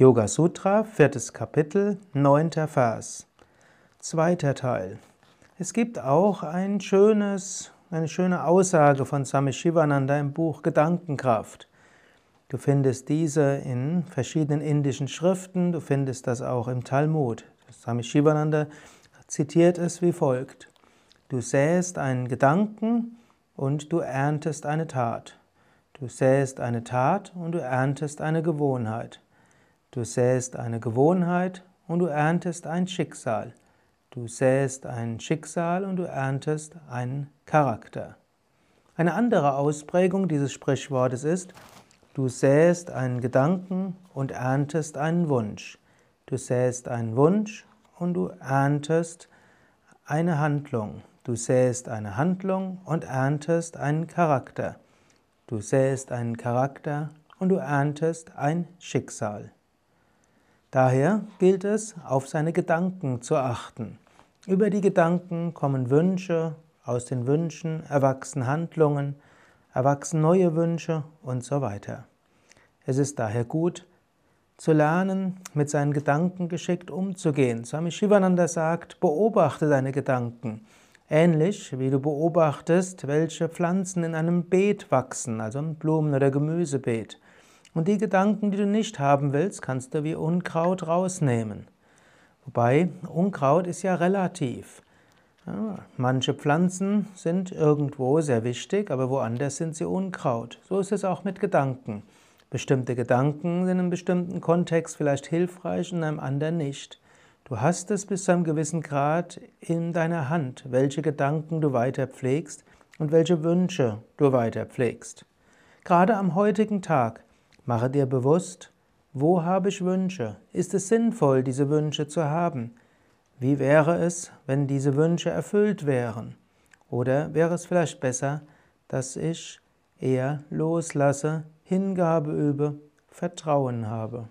Yoga Sutra, viertes Kapitel, neunter Vers. Zweiter Teil. Es gibt auch ein schönes, eine schöne Aussage von Swami Shivananda im Buch Gedankenkraft. Du findest diese in verschiedenen indischen Schriften, du findest das auch im Talmud. Swami Shivananda zitiert es wie folgt. Du säst einen Gedanken und du erntest eine Tat. Du säst eine Tat und du erntest eine Gewohnheit. Du säst eine Gewohnheit und du erntest ein Schicksal. Du säst ein Schicksal und du erntest einen Charakter. Eine andere Ausprägung dieses Sprichwortes ist, du säst einen Gedanken und erntest einen Wunsch. Du säst einen Wunsch und du erntest eine Handlung. Du säst eine Handlung und erntest einen Charakter. Du säst einen Charakter und du erntest ein Schicksal. Daher gilt es, auf seine Gedanken zu achten. Über die Gedanken kommen Wünsche, aus den Wünschen erwachsen Handlungen, erwachsen neue Wünsche und so weiter. Es ist daher gut, zu lernen, mit seinen Gedanken geschickt umzugehen. Swami Shivananda sagt, beobachte deine Gedanken. Ähnlich wie du beobachtest, welche Pflanzen in einem Beet wachsen, also ein Blumen- oder Gemüsebeet. Und die Gedanken, die du nicht haben willst, kannst du wie Unkraut rausnehmen. Wobei Unkraut ist ja relativ. Ja, manche Pflanzen sind irgendwo sehr wichtig, aber woanders sind sie Unkraut. So ist es auch mit Gedanken. Bestimmte Gedanken sind in einem bestimmten Kontext vielleicht hilfreich und in einem anderen nicht. Du hast es bis zu einem gewissen Grad in deiner Hand, welche Gedanken du weiter pflegst und welche Wünsche du weiter pflegst. Gerade am heutigen Tag Mache dir bewusst, wo habe ich Wünsche? Ist es sinnvoll, diese Wünsche zu haben? Wie wäre es, wenn diese Wünsche erfüllt wären? Oder wäre es vielleicht besser, dass ich eher loslasse, Hingabe übe, Vertrauen habe?